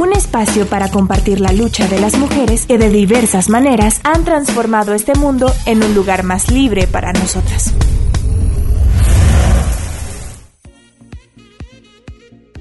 Un espacio para compartir la lucha de las mujeres que de diversas maneras han transformado este mundo en un lugar más libre para nosotras.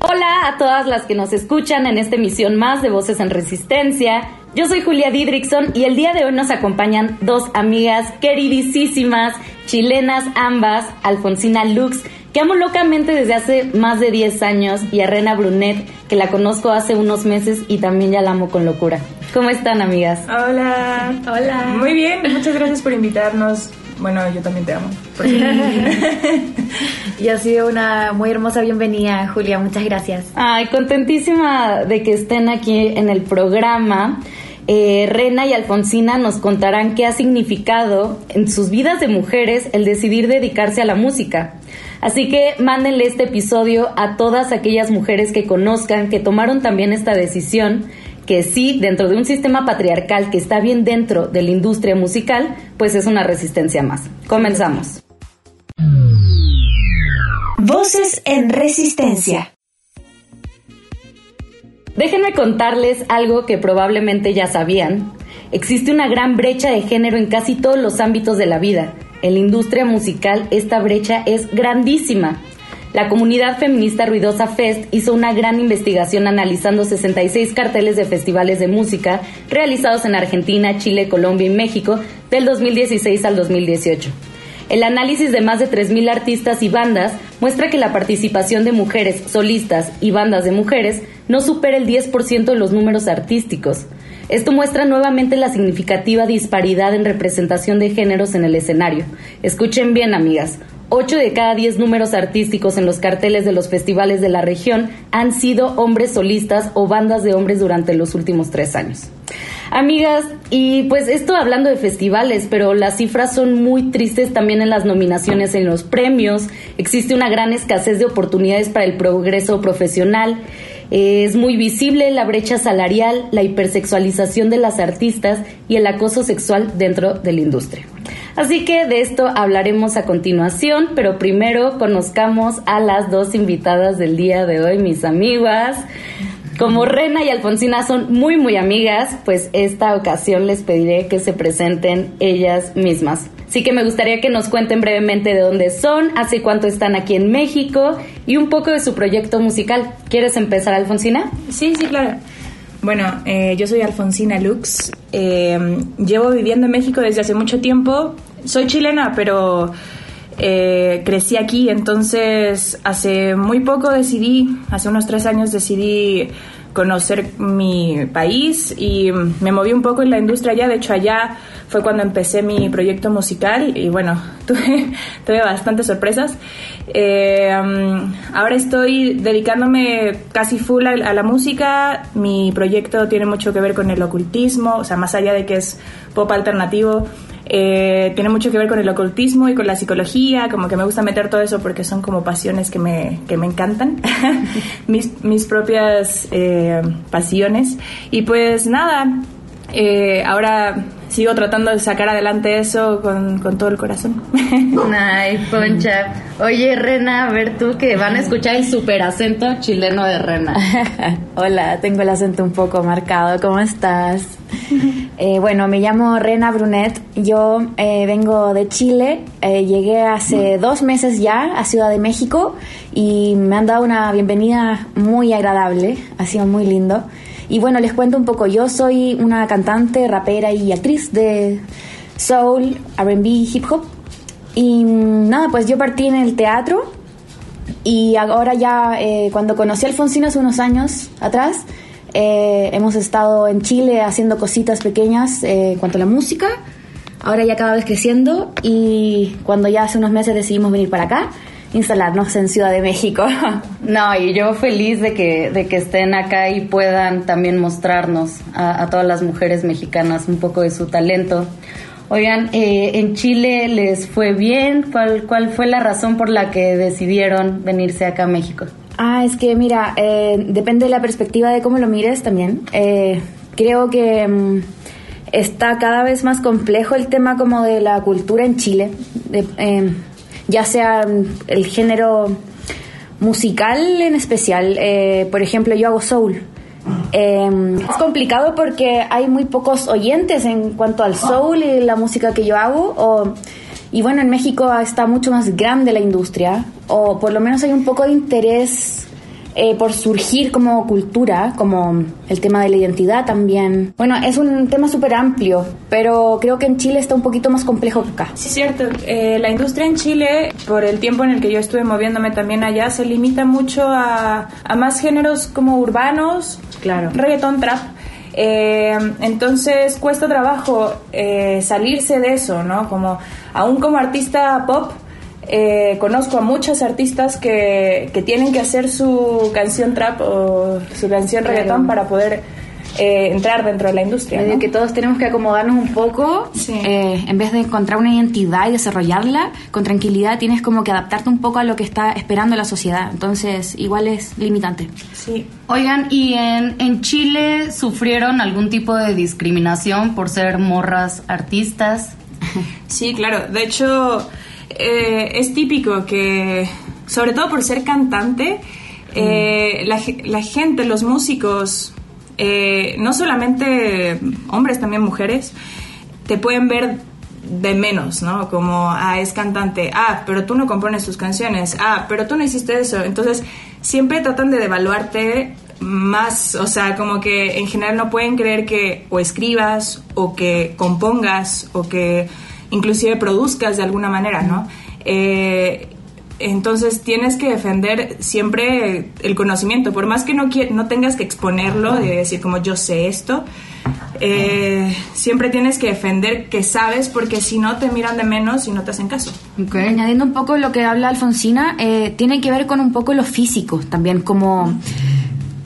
Hola a todas las que nos escuchan en esta emisión más de Voces en Resistencia. Yo soy Julia Didrikson y el día de hoy nos acompañan dos amigas queridísimas, chilenas ambas, Alfonsina Lux, que amo locamente desde hace más de 10 años, y a Rena Brunet, que la conozco hace unos meses y también ya la amo con locura. ¿Cómo están, amigas? Hola. Hola. Muy bien, muchas gracias por invitarnos. Bueno, yo también te amo. y ha sido una muy hermosa bienvenida, Julia. Muchas gracias. Ay, contentísima de que estén aquí en el programa. Eh, Rena y Alfonsina nos contarán qué ha significado en sus vidas de mujeres el decidir dedicarse a la música. Así que mándenle este episodio a todas aquellas mujeres que conozcan, que tomaron también esta decisión, que sí, dentro de un sistema patriarcal que está bien dentro de la industria musical, pues es una resistencia más. Comenzamos. Voces en resistencia. Déjenme contarles algo que probablemente ya sabían. Existe una gran brecha de género en casi todos los ámbitos de la vida en la industria musical esta brecha es grandísima. La comunidad feminista Ruidosa Fest hizo una gran investigación analizando 66 carteles de festivales de música realizados en Argentina, Chile, Colombia y México del 2016 al 2018. El análisis de más de 3.000 artistas y bandas muestra que la participación de mujeres solistas y bandas de mujeres no supera el 10% de los números artísticos. Esto muestra nuevamente la significativa disparidad en representación de géneros en el escenario. Escuchen bien, amigas. 8 de cada 10 números artísticos en los carteles de los festivales de la región han sido hombres solistas o bandas de hombres durante los últimos tres años. Amigas, y pues esto hablando de festivales, pero las cifras son muy tristes también en las nominaciones en los premios. Existe una gran escasez de oportunidades para el progreso profesional. Es muy visible la brecha salarial, la hipersexualización de las artistas y el acoso sexual dentro de la industria. Así que de esto hablaremos a continuación, pero primero conozcamos a las dos invitadas del día de hoy, mis amigas. Como Rena y Alfonsina son muy muy amigas, pues esta ocasión les pediré que se presenten ellas mismas. Así que me gustaría que nos cuenten brevemente de dónde son, hace cuánto están aquí en México y un poco de su proyecto musical. ¿Quieres empezar, Alfonsina? Sí, sí, claro. Bueno, eh, yo soy Alfonsina Lux. Eh, llevo viviendo en México desde hace mucho tiempo. Soy chilena, pero eh, crecí aquí, entonces hace muy poco decidí, hace unos tres años decidí conocer mi país y me moví un poco en la industria allá. De hecho, allá fue cuando empecé mi proyecto musical y bueno, tuve, tuve bastantes sorpresas. Eh, ahora estoy dedicándome casi full a, la música. Mi proyecto tiene mucho que ver con el ocultismo, o sea, más allá de que es pop alternativo. Eh, tiene mucho que ver con el ocultismo y con la psicología, como que me gusta meter todo eso porque son como pasiones que me, que me encantan, mis, mis, propias eh, pasiones. Y pues nada, eh, ahora sigo tratando de sacar adelante eso con, con todo el corazón. Ay, Concha. Oye, Rena, a ver tú que van a escuchar el super acento chileno de Rena. Hola, tengo el acento un poco marcado. ¿Cómo estás? Eh, bueno, me llamo Rena Brunet. Yo eh, vengo de Chile. Eh, llegué hace dos meses ya a Ciudad de México y me han dado una bienvenida muy agradable. Ha sido muy lindo. Y bueno, les cuento un poco. Yo soy una cantante, rapera y actriz de soul, RB, hip hop. Y nada, pues yo partí en el teatro y ahora ya, eh, cuando conocí a Alfonsino hace unos años atrás, eh, hemos estado en Chile haciendo cositas pequeñas eh, en cuanto a la música. Ahora ya cada vez creciendo y cuando ya hace unos meses decidimos venir para acá, instalarnos en Ciudad de México. No, y yo feliz de que, de que estén acá y puedan también mostrarnos a, todas las mujeres mexicanas un poco de su talento. Oigan, eh, ¿en Chile les fue bien? ¿Cuál, ¿Cuál fue la razón por la que decidieron venirse acá a México? Ah, es que mira, eh, depende de la perspectiva de cómo lo mires también. Eh, creo que mm, está cada vez más complejo el tema como de la cultura en Chile, de, eh, ya sea mm, el género musical en especial. Eh, por ejemplo, yo hago soul. Eh, es complicado porque hay muy pocos oyentes en cuanto al soul y la música que yo hago. O, y bueno, en México está mucho más grande la industria, o por lo menos hay un poco de interés eh, por surgir como cultura, como el tema de la identidad también. Bueno, es un tema súper amplio, pero creo que en Chile está un poquito más complejo que acá. Sí, cierto. Eh, la industria en Chile, por el tiempo en el que yo estuve moviéndome también allá, se limita mucho a, a más géneros como urbanos, Claro. reggaetón, trap. Eh, entonces cuesta trabajo eh, salirse de eso, ¿no? Como aún como artista pop, eh, conozco a muchos artistas que, que tienen que hacer su canción trap o su canción Claro. reggaetón para poder eh, entrar dentro de la industria. ¿no? que todos tenemos que acomodarnos un poco, Sí. eh, en vez de encontrar una identidad y desarrollarla, con tranquilidad tienes como que adaptarte un poco a lo que está esperando la sociedad. Entonces, igual es limitante. Sí. Oigan, ¿y en, en Chile sufrieron algún tipo de discriminación por ser morras artistas? Sí, claro. De hecho, eh, es típico que, sobre todo por ser cantante, eh, la, ge- la gente, los músicos, eh, no solamente hombres, también mujeres, te pueden ver de menos, ¿no? Como, ah, es cantante, ah, pero tú no compones tus canciones, ah, pero tú no hiciste eso. Entonces, siempre tratan de devaluarte más, o sea, como que en general no pueden creer que o escribas o que compongas o que inclusive produzcas de alguna manera, ¿no? Eh, entonces tienes que defender siempre el conocimiento, por más que no, no tengas que exponerlo, de decir como yo sé esto, eh, siempre tienes que defender que sabes porque si no te miran de menos y no te hacen caso. Añadiendo un poco lo que habla Alfonsina, eh, tiene que ver con un poco lo físico también, como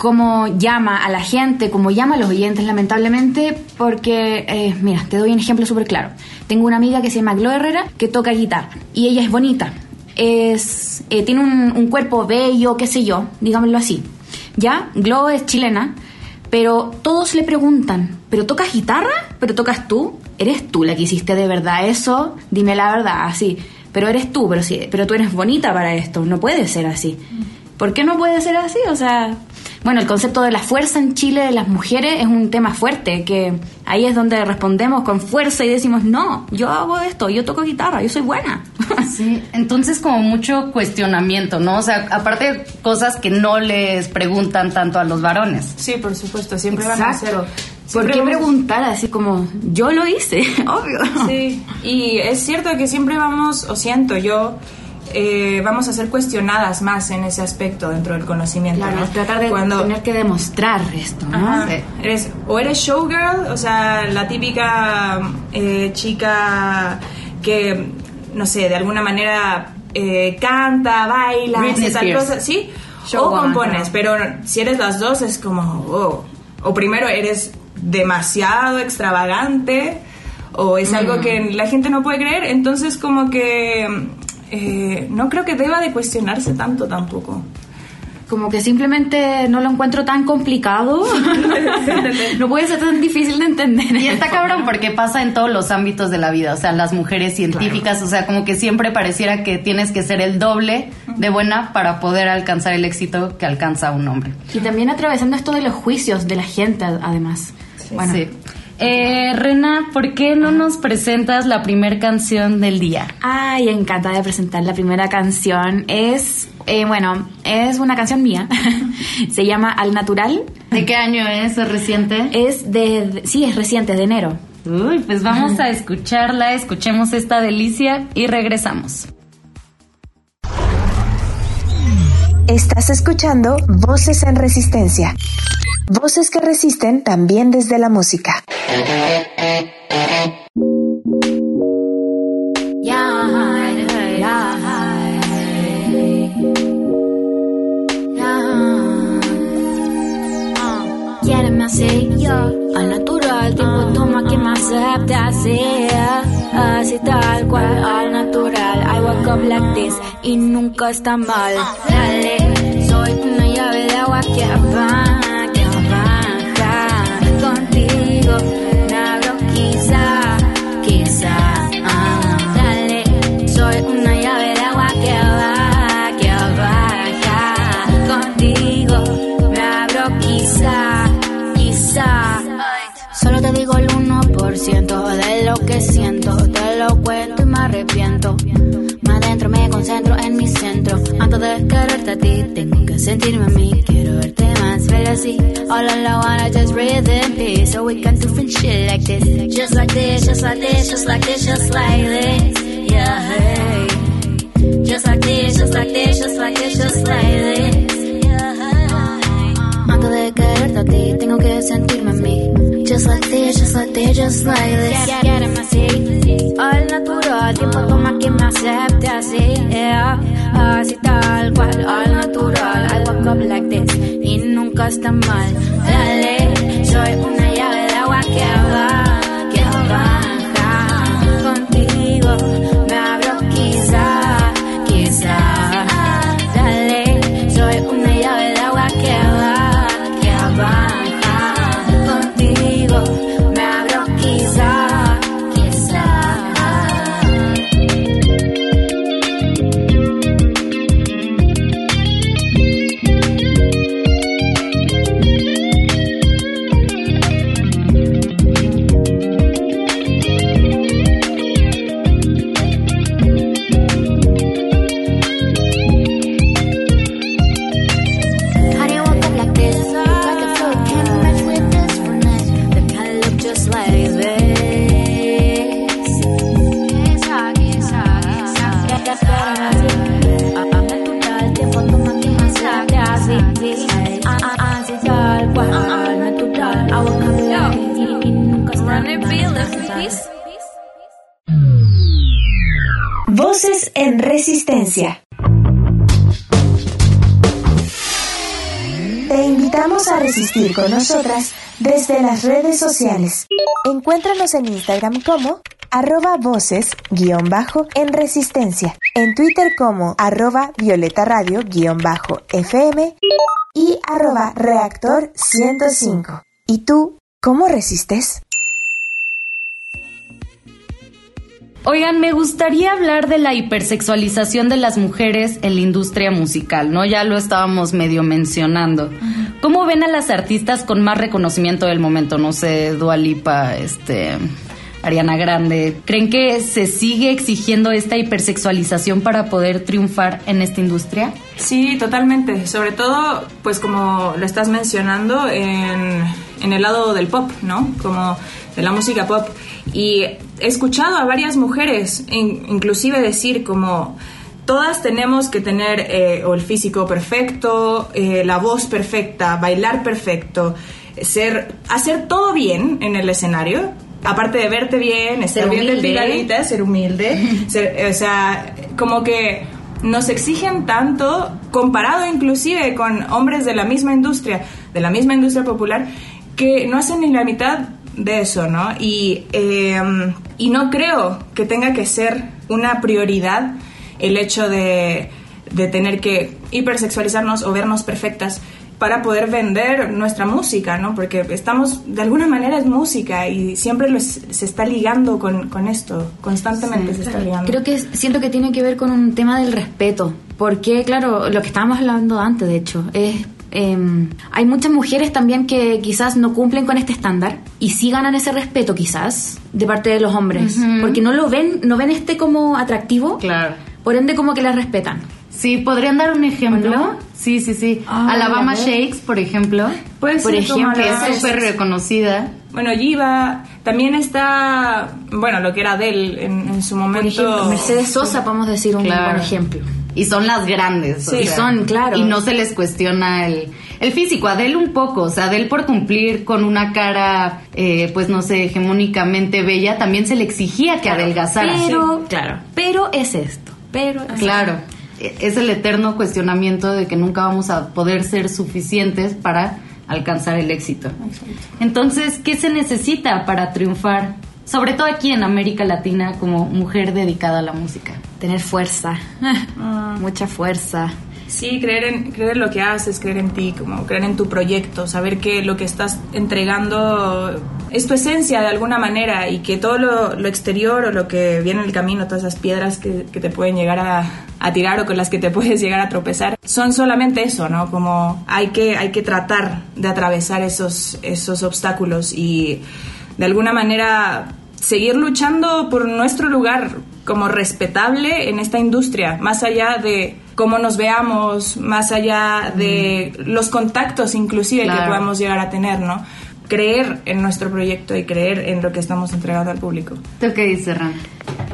cómo llama a la gente, cómo llama a los oyentes, lamentablemente, porque, eh, mira, te doy un ejemplo súper claro. Tengo una amiga que se llama Glo Herrera que toca guitarra y ella es bonita, es, eh, tiene un, cuerpo bello, qué sé yo, digámoslo así. Ya, Glo es chilena, pero todos le preguntan, ¿pero tocas guitarra? ¿Pero tocas tú? ¿Eres tú la que hiciste de verdad eso? Dime la verdad, así. Pero eres tú, pero sí, pero tú eres bonita para esto, no puede ser así. ¿Por qué no puede ser así? O sea, bueno, el concepto de la fuerza en Chile de las mujeres es un tema fuerte, que ahí es donde respondemos con fuerza y decimos, no, yo hago esto, yo toco guitarra, yo soy buena. Sí, entonces como mucho cuestionamiento, ¿no? O sea, aparte cosas que no les preguntan tanto a los varones. Sí, por supuesto, siempre van a hacer... ¿Por qué preguntar así como, yo lo hice? Obvio. Sí, y es cierto que siempre vamos, o siento yo, eh, vamos a ser cuestionadas más en ese aspecto dentro del conocimiento. Claro, tratar de Cuando, tener que demostrar esto, ¿no? Ajá. Sí. Eres, o eres showgirl, o sea, la típica eh, chica que, no sé, de alguna manera eh, canta, baila, Britney hace tal Spears. cosa, ¿sí? O compones, pero si eres las dos es como, wow. O primero eres demasiado extravagante, o es algo que la gente no puede creer, entonces como que eh, no creo que deba de cuestionarse tanto tampoco. Como que simplemente no lo encuentro tan complicado. no puede ser tan difícil de entender. Y está cabrón porque pasa en todos los ámbitos de la vida, o sea, las mujeres científicas, o sea, como que siempre pareciera que tienes que ser el doble de buena para poder alcanzar el éxito que alcanza un hombre. Y también atravesando esto de los juicios de la gente, además. Bueno, Sí. Eh, Rena, ¿por qué no nos presentas la primer canción del día? Ay, encantada de presentar la primera canción. Es, eh, bueno, es una canción mía. Se llama Al Natural. ¿De qué año es? ¿Es reciente? Es de, de- sí, es reciente, es de enero. Uy, pues vamos a escucharla, escuchemos esta delicia y regresamos. Estás escuchando Voces en Resistencia. Voces que resisten también desde la música. Al natural, tiempo toma que me acepte así. así tal cual, al natural. I walk up like this y nunca está mal. Dale, soy una llave de agua que va, arrepiento. Más adentro me concentro en mi centro. Antes de quererte a ti, tengo que sentirme a mí. Quiero verte más, así. All I wanna just breathe in peace. So we can do fun shit like this. Just like this, just like this, just like this, just like this. Yeah, hey. Just like this, just like this, just like this, just like this. Yeah, hey. Antes de quererte a ti, tengo que sentirme a mí. Just like this, just like this, just like this. Quiereme así, al natural. Tiempo toma que me acepte así, yeah. Así tal cual, al natural. I walk up like this y nunca está mal. Dale, soy una invitamos a resistir con nosotras desde las redes sociales. Encuéntranos en Instagram como arroba voces guion bajo en resistencia, en Twitter como arroba violeta radio guion bajo fm y arroba reactor 105. ¿Y tú cómo resistes? Oigan, me gustaría hablar de la hipersexualización de las mujeres en la industria musical, ¿no? Ya lo estábamos medio mencionando. ¿Cómo ven a las artistas con más reconocimiento del momento? No sé, Dua Lipa, este, Ariana Grande. ¿Creen que se sigue exigiendo esta hipersexualización para poder triunfar en esta industria? Sí, totalmente. Sobre todo, pues como lo estás mencionando, en, en el lado del pop, ¿no? Como de la música pop. Y he escuchado a varias mujeres, in- inclusive decir como todas tenemos que tener eh, o el físico perfecto, eh, la voz perfecta, bailar perfecto, ser, hacer todo bien en el escenario. Aparte de verte bien, estar Ser bien humilde. delgadita, ser humilde, ser- o sea, como que nos exigen tanto, comparado inclusive con hombres de la misma industria, de la misma industria popular, que no hacen ni la mitad de eso, ¿no? Y, eh, y no creo que tenga que ser una prioridad el hecho de, de tener que hipersexualizarnos o vernos perfectas para poder vender nuestra música, ¿no? Porque estamos, de alguna manera es música y siempre los- se está ligando con, con esto, constantemente se está ligando. Creo que siento que tiene que ver con un tema del respeto, porque claro, lo que estábamos hablando antes, de hecho, es eh, hay muchas mujeres también que quizás no cumplen con este estándar y sí ganan ese respeto quizás de parte de los hombres, porque no lo ven, no ven este como atractivo, Claro. Por ende como que la respetan. Sí, ¿podrían dar un ejemplo? Sí, sí, sí. Ah, Alabama. Shakes, por ejemplo. Puede por ejemplo, es súper reconocida. Bueno, Giva, también está, bueno, lo que era Adele en, en su Por momento. ejemplo, Mercedes Sosa, podemos decir un Claro. buen ejemplo. Y son las grandes. Sí, o sea, son, claro. Y no se les cuestiona el, el físico. Adele un poco. O sea, Adele por cumplir con una cara, eh, pues no sé, hegemónicamente bella, también se le exigía que adelgazara. Pero, claro, pero es esto, pero Claro. E- Es el eterno cuestionamiento de que nunca vamos a poder ser suficientes para alcanzar el éxito. Entonces, ¿qué se necesita para triunfar sobre todo aquí en América Latina, como mujer dedicada a la música? Tener fuerza, mucha fuerza. Sí, creer en, creer en lo que haces, creer en ti, como creer en tu proyecto, saber que lo que estás entregando es tu esencia de alguna manera y que todo lo, exterior o lo que viene en el camino, todas esas piedras que, te pueden llegar a, a, tirar o con las que te puedes llegar a tropezar, son solamente eso, ¿no? Como hay que, hay que tratar de atravesar esos, esos obstáculos y de alguna manera seguir luchando por nuestro lugar como respetable en esta industria, más allá de cómo nos veamos, más allá de los contactos inclusive que podamos llegar a tener, ¿no? Creer en nuestro proyecto y creer en lo que estamos entregando al público. ¿Tú qué dices, Ran?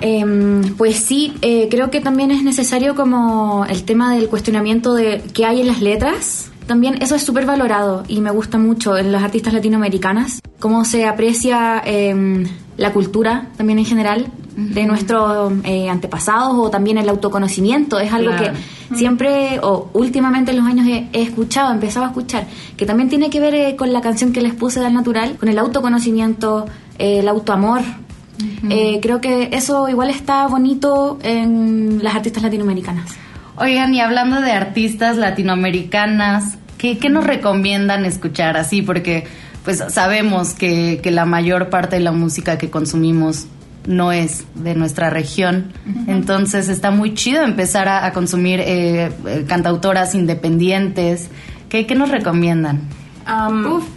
Em, pues sí, eh, creo que también es necesario como el tema del cuestionamiento de qué hay en las letras. También eso es súper valorado y me gusta mucho en las artistas latinoamericanas, cómo se aprecia em, la cultura también en general de nuestros eh, antepasados o también el autoconocimiento. Es algo que siempre o últimamente en los años he, escuchado, he empezado a escuchar, que también tiene que ver eh, con la canción que les puse del natural, con el autoconocimiento, eh, el autoamor. creo que eso igual está bonito en las artistas latinoamericanas. Oigan, y hablando de artistas latinoamericanas, ¿qué, qué nos recomiendan escuchar así? Porque pues sabemos que, que la mayor parte de la música que consumimos no es de nuestra región. Entonces está muy chido empezar a, consumir eh, eh, cantautoras independientes. ¿Qué, nos recomiendan?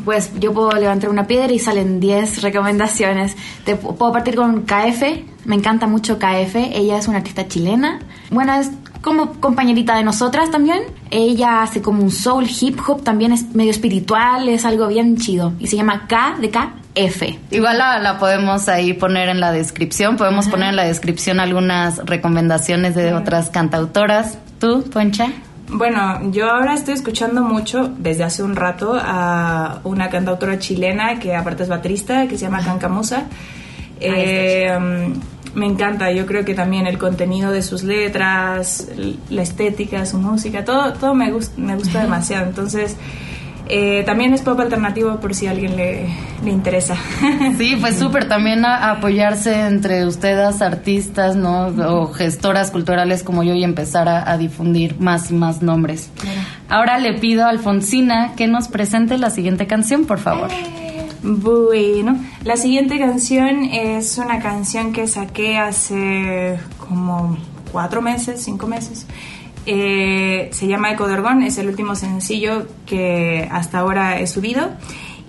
pues yo puedo levantar una piedra y salen 10 recomendaciones. Te, puedo partir con KF, me encanta mucho KF, ella es una artista chilena. Bueno, es como compañerita de nosotras también. Ella hace como un soul hip hop, también es medio espiritual, es algo bien chido. Y se llama K de K F. Igual la, podemos ahí poner en la descripción, podemos poner en la descripción algunas recomendaciones de otras cantautoras. ¿Tú, Poncha? Bueno, yo ahora estoy escuchando mucho desde hace un rato a una cantautora chilena que aparte es baterista, que se llama Cancamusa. Eh, me encanta, yo creo que también el contenido de sus letras, la estética, su música, todo, todo me, gusta, me gusta demasiado. Entonces, eh, también es pop alternativo por si a alguien le, le interesa. Sí, pues súper también apoyarse entre ustedes, artistas, ¿no? O gestoras culturales como yo y empezar a, difundir más y más nombres. Ahora le pido a Alfonsina que nos presente la siguiente canción, por favor. Bueno, la siguiente canción es una canción que saqué hace como cuatro meses, cinco meses. Eh, se llama Eco de Orgón, es el último sencillo que hasta ahora he subido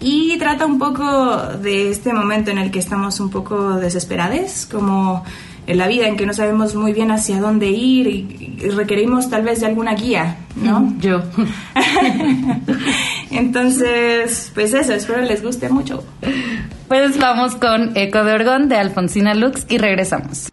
y trata un poco de este momento en el que estamos un poco desesperados, como en la vida en que no sabemos muy bien hacia dónde ir y, requerimos tal vez de alguna guía, ¿no? Mm, yo. Entonces, pues eso, espero les guste mucho. Pues vamos con Eco de Orgón de Alfonsina Lux y regresamos.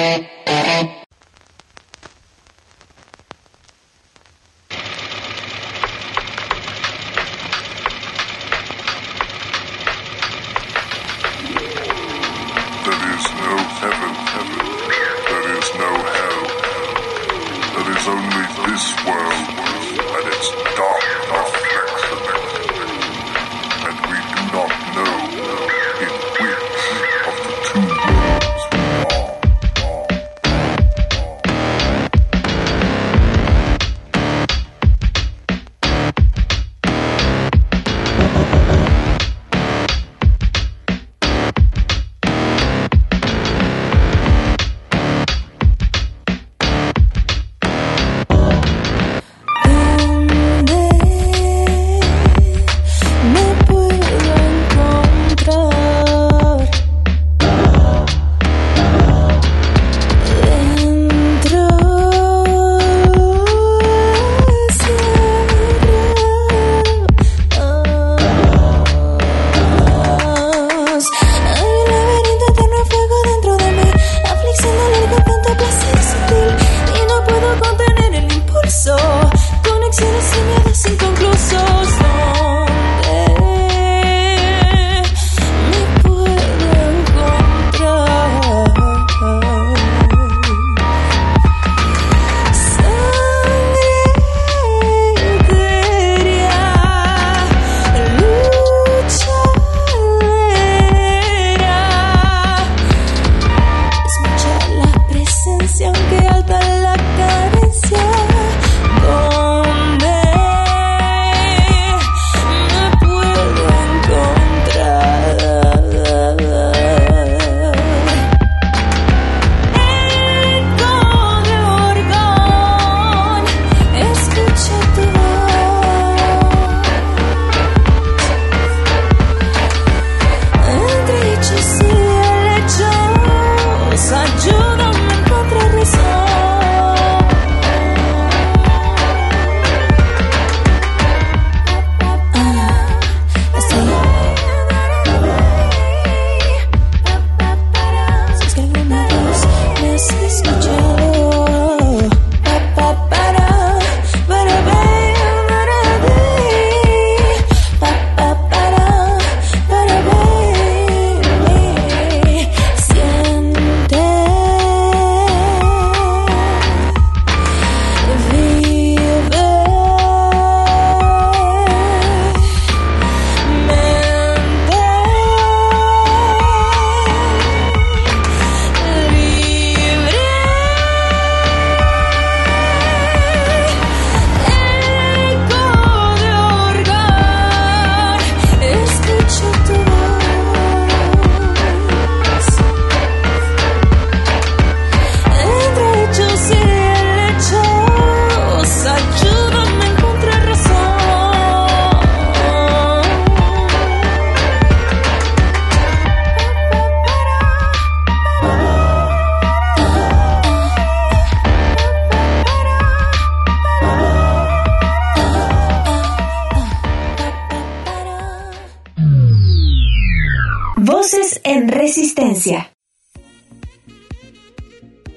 En Resistencia.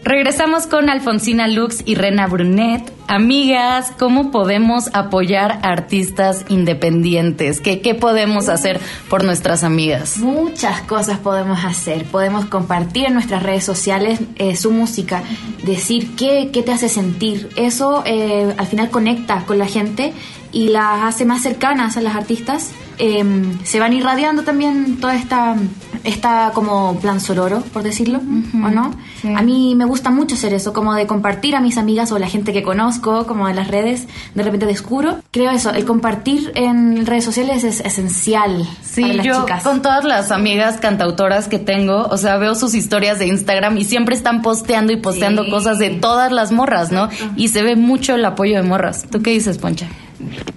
Regresamos con Alfonsina Lux y Rena Brunet. Amigas, ¿cómo podemos apoyar artistas independientes? ¿Qué, ¿Qué podemos hacer por nuestras amigas? Muchas cosas podemos hacer. Podemos compartir en nuestras redes sociales eh, su música, decir qué, qué, te hace sentir. Eso eh, al final conecta con la gente y las hace más cercanas a las artistas. Eh, se van irradiando también toda esta está como plan sororo, por decirlo, ¿o no? A mí me gusta mucho hacer eso, como de compartir a mis amigas o la gente que conozco, como en las redes, de repente descubro. Creo eso, el compartir en redes sociales es esencial sí, para las yo chicas. con todas las amigas cantautoras que tengo, o sea, veo sus historias de Instagram y siempre están posteando y posteando Sí. cosas de todas las morras, ¿no? Y se ve mucho el apoyo de morras. ¿Tú qué dices, Poncha?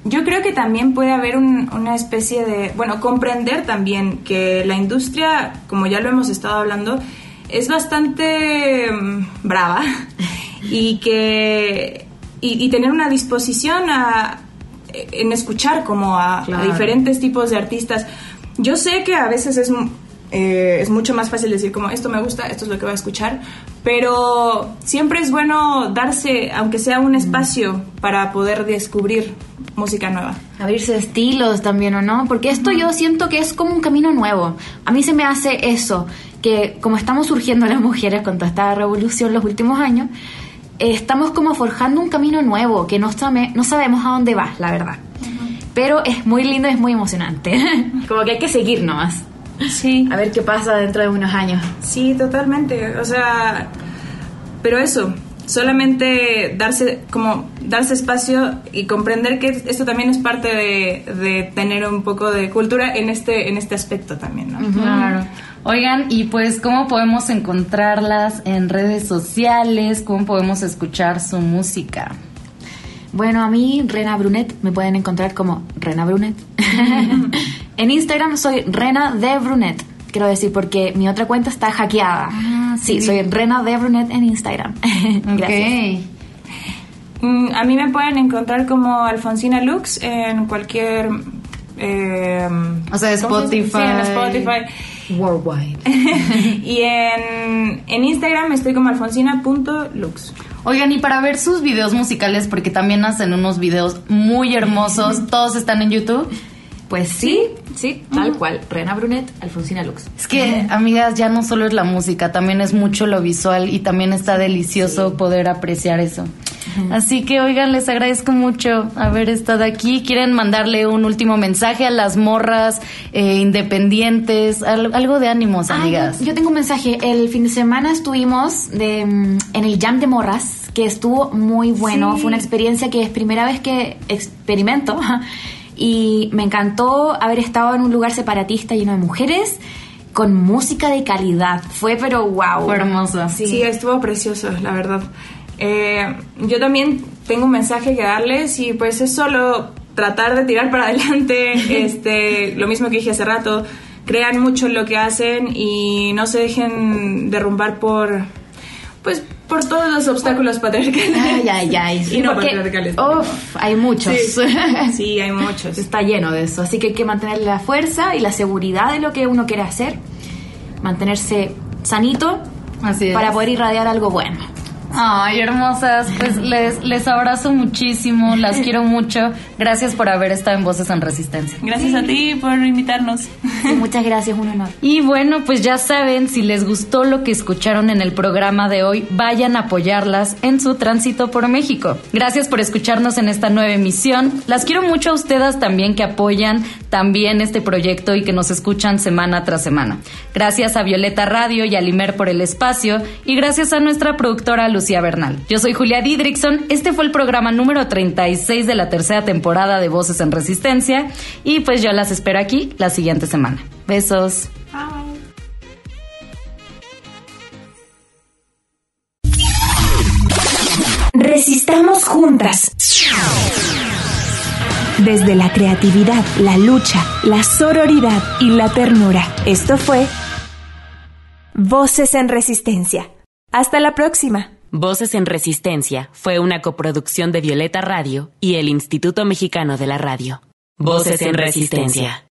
Yo creo que también puede haber un- una especie de, bueno, comprender también que la industria, como ya lo hemos estado hablando, es bastante mm, brava y que y, y tener una disposición a en escuchar como a, diferentes tipos de artistas. Yo sé que a veces es eh, es mucho más fácil decir como esto me gusta, esto es lo que voy a escuchar, pero siempre es bueno darse, aunque sea un espacio, para poder descubrir música nueva. Abrirse estilos también, ¿o no? Porque esto yo siento que es como un camino nuevo. A mí se me hace eso, que como estamos surgiendo las mujeres con toda esta revolución los últimos años, eh, estamos como forjando un camino nuevo que no, sabe- no sabemos a dónde va, la verdad. Pero es muy lindo y es muy emocionante. como que hay que seguir nomás. Sí. A ver qué pasa dentro de unos años. Sí, totalmente. O sea, pero eso, solamente darse como darse espacio y comprender que esto también es parte de, de tener un poco de cultura en este en este aspecto también, ¿no? Claro. Oigan, y pues, ¿cómo podemos encontrarlas en redes sociales? ¿Cómo podemos escuchar su música? Bueno, a mí, Rena Brunet, me pueden encontrar como Rena Brunet. en Instagram soy Rena de Brunet, quiero decir, porque mi otra cuenta está hackeada. Ah, sí, sí. soy Rena de Brunet en Instagram. Gracias. Mm, A mí me pueden encontrar como Alfonsina Lux en cualquier eh, O sea, ¿cómo se dice? Sí, en Spotify. Spotify. Worldwide. y en, en Instagram estoy como alfonsina.lux. Oigan, y para ver sus videos musicales, porque también hacen unos videos muy hermosos, todos están en YouTube. Pues sí, sí, tal cual. Rena Brunet, Alfonsina Lux. Es que, amigas, ya no solo es la música, también es mucho lo visual y también está delicioso poder apreciar eso. Así que, oigan, les agradezco mucho haber estado aquí. ¿Quieren mandarle un último mensaje a las morras eh, independientes? Al- algo de ánimos, Ah, amigas. yo, yo tengo un mensaje. El fin de semana estuvimos de, mm, en el Jam de Morras, que estuvo muy bueno. Sí. Fue una experiencia que es primera vez que experimento. Y me encantó haber estado en un lugar separatista lleno de mujeres con música de calidad. Fue, pero wow. Fue hermoso. Sí. estuvo precioso, la verdad. Eh, yo también tengo un mensaje que darles y pues es solo tratar de tirar para adelante, este, lo mismo que dije hace rato, crean mucho en lo que hacen y no se dejen derrumbar por, pues, por todos los obstáculos patriarcales. Ay, ay, ay. Y no Porque, patriarcales. uf, hay muchos. Sí. Sí, hay muchos. Está lleno de eso. Así que hay que mantener la fuerza y la seguridad de lo que uno quiere hacer. Mantenerse sanito Así para poder irradiar algo bueno. Ay, hermosas, pues les, les abrazo muchísimo, las quiero mucho. Gracias por haber estado en Voces en Resistencia. Gracias a ti por invitarnos. Sí, muchas gracias, un honor. Y bueno, pues ya saben, si les gustó lo que escucharon en el programa de hoy, vayan a apoyarlas en su tránsito por México. Gracias por escucharnos en esta nueva emisión. Las quiero mucho a ustedes también que apoyan también este proyecto y que nos escuchan semana tras semana. Gracias a Violeta Radio y a Limer por el espacio y gracias a nuestra productora Lucía Bernal. Yo soy Julia Didrikson. Este fue el programa número 36 de la tercera temporada de Voces en Resistencia y pues yo las espero aquí la siguiente semana. Besos. Resistamos juntas. Desde la creatividad, la lucha, la sororidad y la ternura. Esto fue Voces en Resistencia. Hasta la próxima. Voces en Resistencia fue una coproducción de Violeta Radio y el Instituto Mexicano de la Radio. Voces en Resistencia.